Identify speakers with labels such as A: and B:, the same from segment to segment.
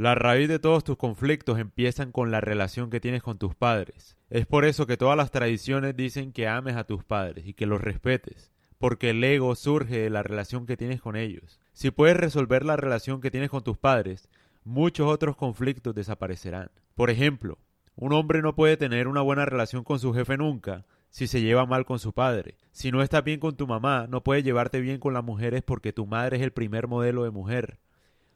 A: La raíz de todos tus conflictos empiezan con la relación que tienes con tus padres. Es por eso que todas las tradiciones dicen que ames a tus padres y que los respetes, porque el ego surge de la relación que tienes con ellos. Si puedes resolver la relación que tienes con tus padres, muchos otros conflictos desaparecerán. Por ejemplo, un hombre no puede tener una buena relación con su jefe nunca si se lleva mal con su padre. Si no está bien con tu mamá, no puedes llevarte bien con las mujeres porque tu madre es el primer modelo de mujer.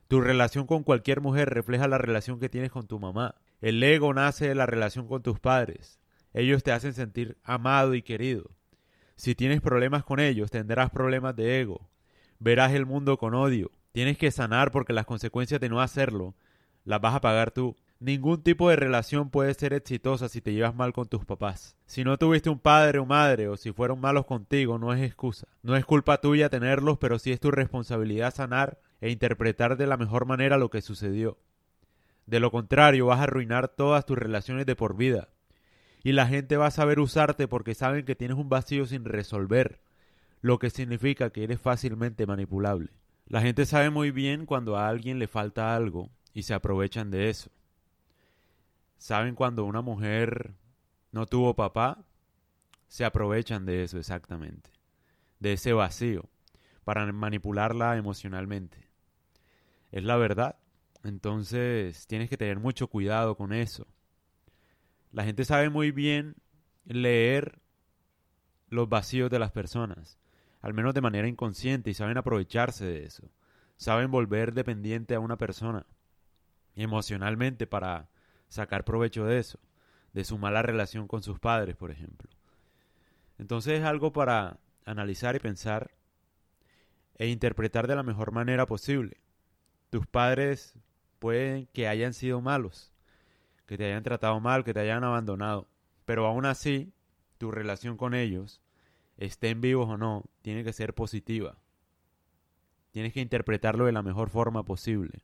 A: Tu relación con cualquier mujer refleja la relación que tienes con tu mamá. El ego nace de la relación con tus padres. Ellos te hacen sentir amado y querido. Si tienes problemas con ellos, tendrás problemas de ego. Verás el mundo con odio. Tienes que sanar porque las consecuencias de no hacerlo las vas a pagar tú. Ningún tipo de relación puede ser exitosa si te llevas mal con tus papás. Si no tuviste un padre o madre o si fueron malos contigo, no es excusa. No es culpa tuya tenerlos, pero sí es tu responsabilidad sanar e interpretar de la mejor manera lo que sucedió. De lo contrario, vas a arruinar todas tus relaciones de por vida. Y la gente va a saber usarte porque saben que tienes un vacío sin resolver, lo que significa que eres fácilmente manipulable. La gente sabe muy bien cuando a alguien le falta algo y se aprovechan de eso. Saben cuando una mujer no tuvo papá, se aprovechan de eso exactamente, de ese vacío, para manipularla emocionalmente. Es la verdad. Entonces tienes que tener mucho cuidado con eso. La gente sabe muy bien leer los vacíos de las personas, al menos de manera inconsciente, y saben aprovecharse de eso. Saben volver dependiente a una persona emocionalmente para sacar provecho de eso, de su mala relación con sus padres, por ejemplo. Entonces es algo para analizar y pensar e interpretar de la mejor manera posible. Tus padres pueden que hayan sido malos, que te hayan tratado mal, que te hayan abandonado, pero aún así tu relación con ellos, estén vivos o no, tiene que ser positiva. Tienes que interpretarlo de la mejor forma posible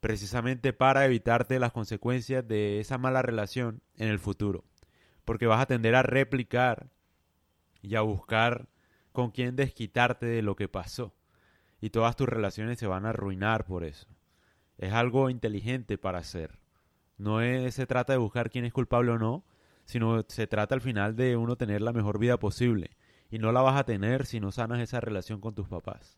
A: precisamente para evitarte las consecuencias de esa mala relación en el futuro. Porque vas a tender a replicar y a buscar con quién desquitarte de lo que pasó. Y todas tus relaciones se van a arruinar por eso. Es algo inteligente para hacer. No se trata de buscar quién es culpable o no, sino se trata al final de uno tener la mejor vida posible. Y no la vas a tener si no sanas esa relación con tus papás.